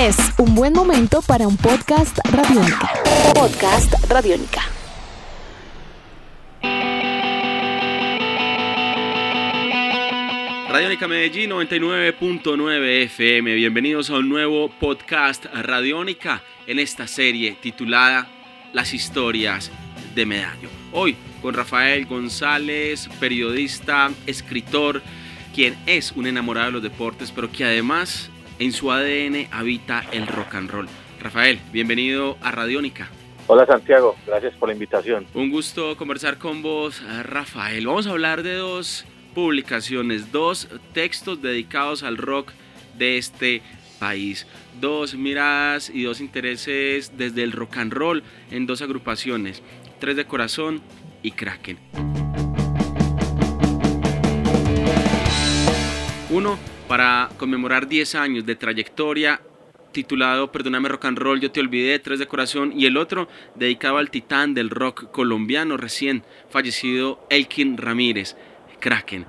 Es un buen momento para un podcast radiónica. Podcast radiónica. Radiónica Medellín 99.9 FM. Bienvenidos a un nuevo podcast Radiónica en esta serie titulada Las historias de Medallo. Hoy con Rafael González, periodista, escritor, quien es un enamorado de los deportes, pero que además en su ADN habita el rock and roll. Rafael, bienvenido a Radiónica. Hola Santiago, gracias por la invitación. Un gusto conversar con vos, Rafael. Vamos a hablar de dos publicaciones, dos textos dedicados al rock de este país. Dos miradas y dos intereses desde el rock and roll en dos agrupaciones, Tres de Corazón y Kraken. Uno para conmemorar 10 años de trayectoria titulado Perdóname Rock and Roll, yo te olvidé, Tres de Corazón, y el otro dedicado al titán del rock colombiano recién fallecido Elkin Ramírez, Kraken.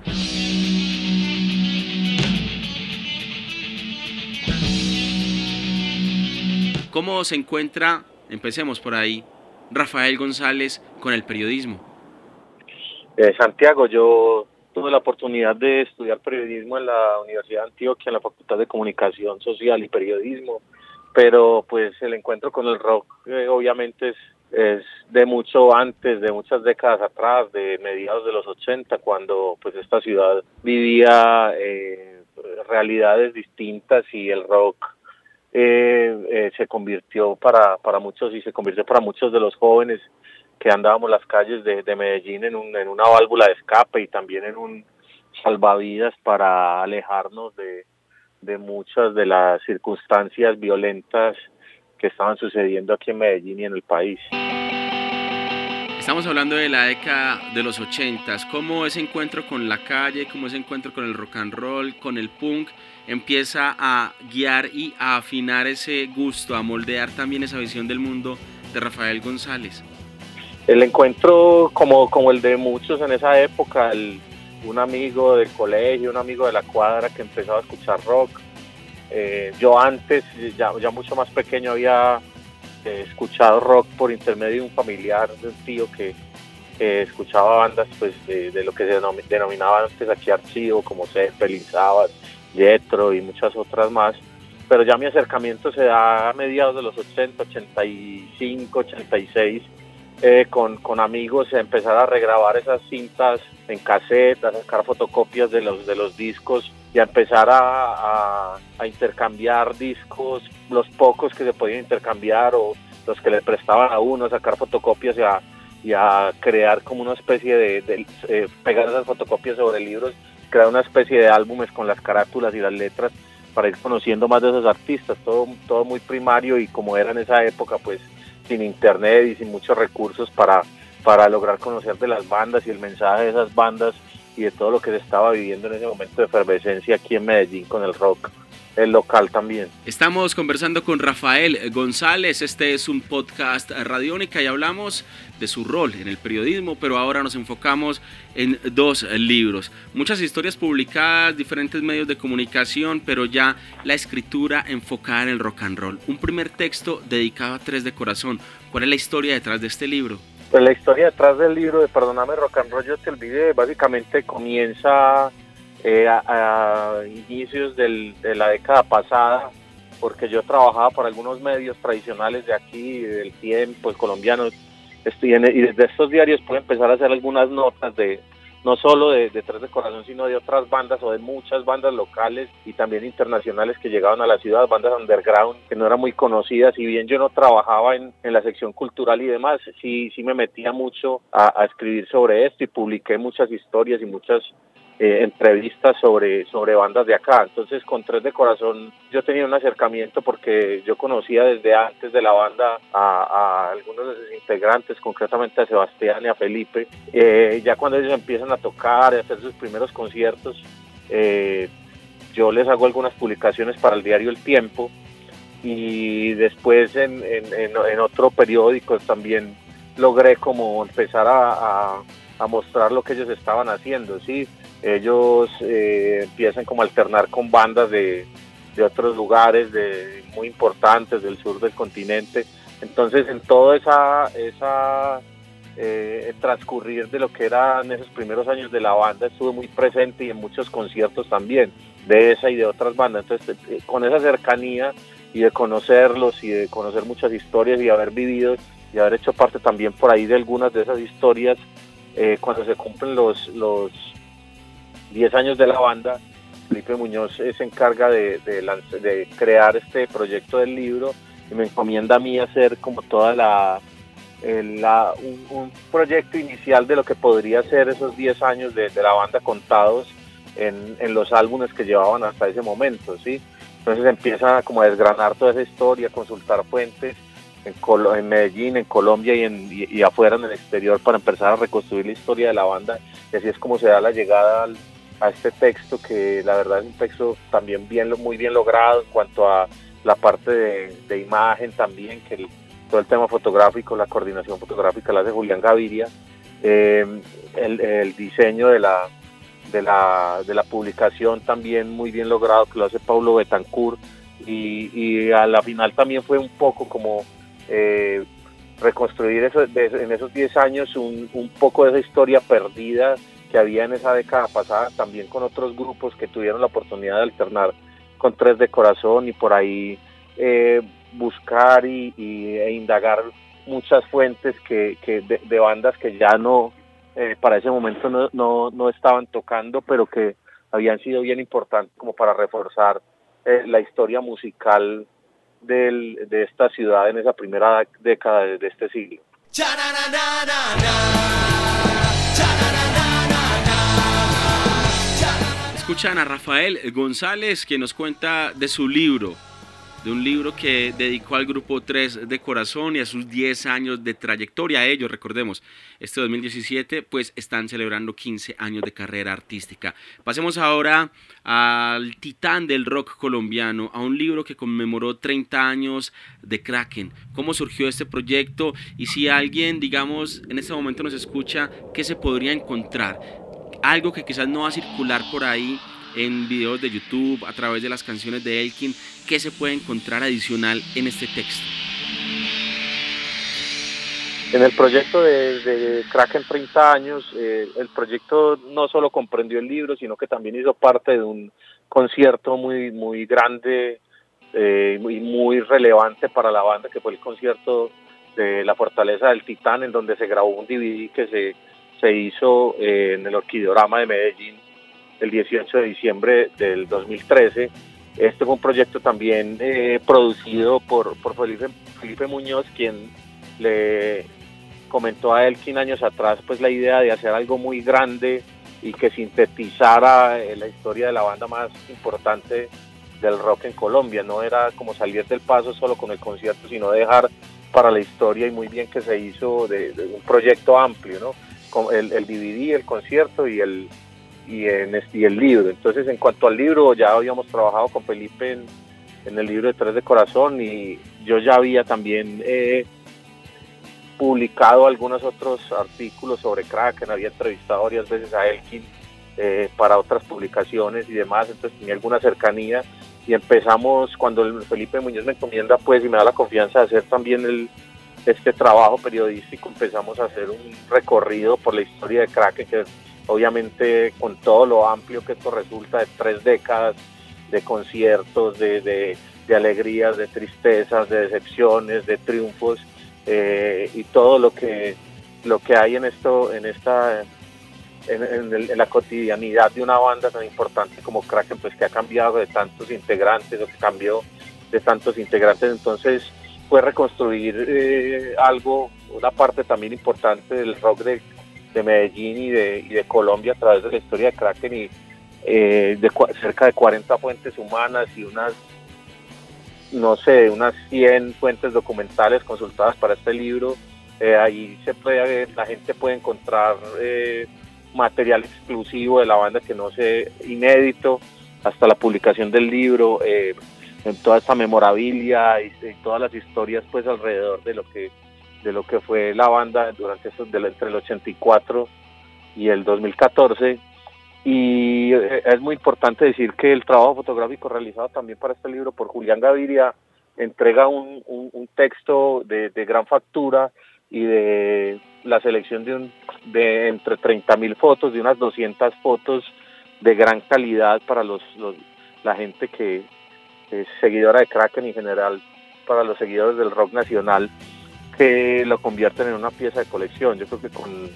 ¿Cómo se encuentra, empecemos por ahí, Rafael González con el periodismo? Eh, Santiago, yo tuve la oportunidad de estudiar periodismo en la Universidad de Antioquia, en la Facultad de Comunicación Social y Periodismo, pero pues el encuentro con el rock eh, obviamente es, es de mucho antes, de muchas décadas atrás, de mediados de los 80, cuando pues esta ciudad vivía eh, realidades distintas y el rock eh, se convirtió para, para muchos y se convirtió para muchos de los jóvenes que andábamos las calles de, de Medellín en, un, en una válvula de escape y también en un salvavidas para alejarnos de, de muchas de las circunstancias violentas que estaban sucediendo aquí en Medellín y en el país. Estamos hablando de la década de los ochentas, cómo ese encuentro con la calle, cómo ese encuentro con el rock and roll, con el punk, empieza a guiar y a afinar ese gusto, a moldear también esa visión del mundo de Rafael González el encuentro como, como el de muchos en esa época, un amigo del colegio, un amigo de la cuadra que empezaba a escuchar rock. Eh, yo antes, ya, mucho más pequeño, había eh, escuchado rock por intermedio de un familiar, de un tío que escuchaba bandas pues de, lo que se denominaba antes aquí archivo, como Zeppelin, Sabbath, Jetro y muchas otras más. Pero ya mi acercamiento se da a mediados de los 80, 85, 86 eh, con, con, amigos empezar a regrabar esas cintas en cassette, a sacar fotocopias de los, de los discos y a empezar a, a, intercambiar discos, los pocos que se podían intercambiar o los que le prestaban a uno, sacar fotocopias y a, y a crear como una especie de, eh, pegar esas fotocopias sobre libros, crear una especie de álbumes con las carátulas y las letras para ir conociendo más de esos artistas, todo, todo muy primario y como era en esa época, pues sin internet y sin muchos recursos para, para lograr conocer de las bandas y el mensaje de esas bandas y de todo lo que se estaba viviendo en ese momento de efervescencia aquí en Medellín con el rock el local también. Estamos conversando con Rafael González, este es un podcast radiónica y hablamos de su rol en el periodismo, pero ahora nos enfocamos en dos libros. Muchas historias publicadas, diferentes medios de comunicación, pero ya la escritura enfocada en el rock and roll. Un primer texto dedicado a Tres de Corazón. ¿Cuál es la historia detrás de este libro? Pues la historia detrás del libro de Perdóname Rock and Roll, yo te olvidé, básicamente comienza eh, a, inicios de la década pasada, porque yo trabajaba para algunos medios tradicionales de aquí, del tiempo, el colombiano, y desde estos diarios pude empezar a hacer algunas notas de no solo de, de, Tres de Corazón, sino de otras bandas o de muchas bandas locales y también internacionales que llegaban a la ciudad, bandas underground que no eran muy conocidas. Si bien yo no trabajaba en, en la sección cultural y demás, sí, sí me metía mucho a, a escribir sobre esto y publiqué muchas historias y muchas eh, entrevistas sobre, sobre bandas de acá. Entonces con Tres de Corazón yo tenía un acercamiento porque yo conocía desde antes de la banda a, algunos de sus integrantes, concretamente a Sebastián y a Felipe. Eh, ya cuando ellos empiezan a tocar, a hacer sus primeros conciertos, eh, yo les hago algunas publicaciones para el diario El Tiempo y después en, en, otro periódico también logré como empezar a, a, mostrar lo que ellos estaban haciendo, ¿sí? Ellos eh, empiezan como a alternar con bandas de, de otros lugares de, muy importantes del sur del continente. Entonces, en todo esa, esa eh, transcurrir de lo que eran esos primeros años de la banda, estuve muy presente y en muchos conciertos también, de esa y de otras bandas. Entonces, eh, con esa cercanía y de conocerlos y de conocer muchas historias y haber vivido y haber hecho parte también por ahí de algunas de esas historias, cuando se cumplen los, los 10 años de la banda, Felipe Muñoz se encarga de, de, crear este proyecto del libro y me encomienda a mí hacer como toda la, un, proyecto inicial de lo que podría ser esos 10 años de, la banda contados en, los álbumes que llevaban hasta ese momento, ¿sí? Entonces empieza como a desgranar toda esa historia, consultar fuentes en, en Medellín, en Colombia y, en, y, afuera en el exterior para empezar a reconstruir la historia de la banda y así es como se da la llegada a este texto que la verdad es un texto también bien, muy bien logrado en cuanto a la parte de, imagen también, que todo el tema fotográfico, la coordinación fotográfica la hace Julián Gaviria, eh, el, diseño de la, de la, de la publicación también muy bien logrado, que lo hace Paulo Betancourt, y, a la final también fue un poco como eh, reconstruir eso, en esos 10 años un, un, poco de esa historia perdida que había en esa década pasada, también con otros grupos que tuvieron la oportunidad de alternar con Tres de Corazón y por ahí eh, buscar y, e indagar muchas fuentes que, que de bandas que ya no, eh, para ese momento no, no, no, estaban tocando, pero que habían sido bien importantes como para reforzar eh, la historia musical del, de esta ciudad en esa primera década de, este siglo. Escuchan a Rafael González que nos cuenta de su libro de un libro que dedicó al grupo 3 de corazón y a sus 10 años de trayectoria. Ellos, recordemos, este 2017 pues están celebrando 15 años de carrera artística. Pasemos ahora al titán del rock colombiano, a un libro que conmemoró 30 años de Kraken. ¿Cómo surgió este proyecto? Y si alguien, digamos, en este momento nos escucha, ¿qué se podría encontrar? Algo que quizás no va a circular por ahí en videos de YouTube, a través de las canciones de Elkin, ¿qué se puede encontrar adicional en este texto? En el proyecto de, de Kraken 30 años, eh, el proyecto no solo comprendió el libro, sino que también hizo parte de un concierto muy, muy grande eh, y muy, relevante para la banda, que fue el concierto de La Fortaleza del Titán, en donde se grabó un DVD que se, se hizo eh, en el Orquidorama de Medellín el 18 de diciembre del 2013. Este fue un proyecto también eh, producido por, por Felipe, Felipe Muñoz, quien le comentó a él 15 años atrás pues la idea de hacer algo muy grande y que sintetizara eh, la historia de la banda más importante del rock en Colombia. No era como salir del paso solo con el concierto, sino dejar para la historia y muy bien que se hizo de, un proyecto amplio, ¿no? El, el DVD, el concierto y el, y, en, y el libro. Entonces, en cuanto al libro, ya habíamos trabajado con Felipe en, el libro de Tres de Corazón y yo ya había también eh, publicado algunos otros artículos sobre Kraken, había entrevistado varias veces a Elkin eh, para otras publicaciones y demás, entonces tenía alguna cercanía y empezamos cuando Felipe Muñoz me encomienda pues y me da la confianza de hacer también el, este trabajo periodístico, empezamos a hacer un recorrido por la historia de Kraken que obviamente con todo lo amplio que esto resulta de tres décadas de conciertos, de, de, alegrías, de tristezas, de decepciones, de triunfos eh, y todo lo que lo que hay en esto, en esta en, la cotidianidad de una banda tan importante como Kraken, pues que ha cambiado de tantos integrantes o que cambió de tantos integrantes, entonces fue reconstruir eh, algo, una parte también importante del rock de, de Medellín y de, Colombia a través de la historia de Kraken y eh, de cerca de 40 fuentes humanas y unas, no sé, unas 100 fuentes documentales consultadas para este libro. Eh, ahí se puede, la gente puede encontrar material exclusivo de la banda que no sé, inédito, hasta la publicación del libro, en toda esta memorabilia y, todas las historias pues alrededor de lo que de lo que fue la banda durante esos, entre el 84 y el 2014 Y eh, es muy importante decir que el trabajo fotográfico realizado también para este libro por Julián Gaviria entrega un, un, texto de, de, gran factura y de la selección de, de entre 30 mil fotos, de unas 200 fotos de gran calidad para los, los la gente que es seguidora de Kraken en general para los seguidores del rock nacional que lo convierten en una pieza de colección. Yo creo que con,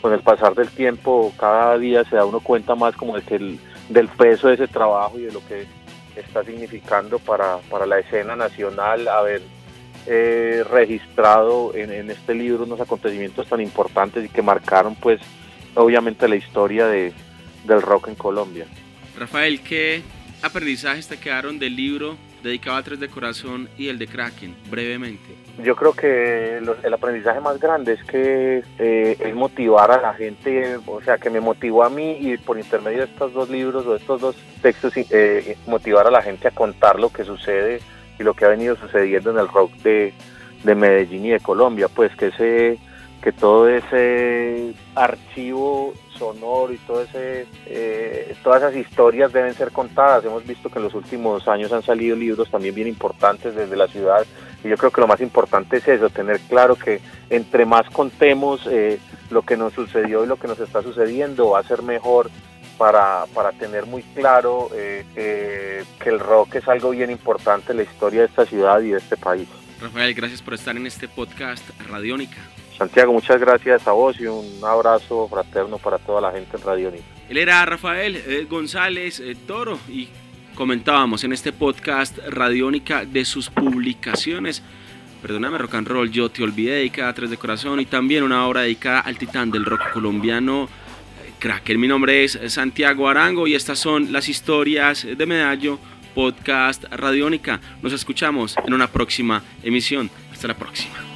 con el pasar del tiempo cada día se da uno cuenta más como de que el, del peso de ese trabajo y de lo que está significando para, para la escena nacional haber eh, registrado en, en, este libro unos acontecimientos tan importantes y que marcaron pues obviamente la historia de, del rock en Colombia. Rafael, ¿qué aprendizajes te quedaron del libro dedicado a Tres de Corazón y el de Kraken, brevemente? Yo creo que el aprendizaje más grande es que eh, es motivar a la gente, o sea, que me motivó a mí y por intermedio de estos dos libros o estos dos textos, eh, motivar a la gente a contar lo que sucede y lo que ha venido sucediendo en el rock de Medellín y de Colombia, pues que ese que todo ese archivo sonoro y todo ese, eh, todas esas historias deben ser contadas. Hemos visto que en los últimos años han salido libros también bien importantes desde la ciudad y yo creo que lo más importante es eso, tener claro que entre más contemos eh, lo que nos sucedió y lo que nos está sucediendo va a ser mejor para, para tener muy claro eh, que el rock es algo bien importante en la historia de esta ciudad y de este país. Rafael, gracias por estar en este podcast Radiónica. Santiago, muchas gracias a vos y un abrazo fraterno para toda la gente en Radiónica. Él era Rafael eh, González eh, Toro y comentábamos en este podcast Radiónica de sus publicaciones. Perdóname, rock and roll, yo te olvidé, dedicada a Tres de Corazón y también una obra dedicada al titán del rock colombiano, eh, Cracker. Mi nombre es Santiago Arango y estas son las historias de Medallo, podcast Radiónica. Nos escuchamos en una próxima emisión. Hasta la próxima.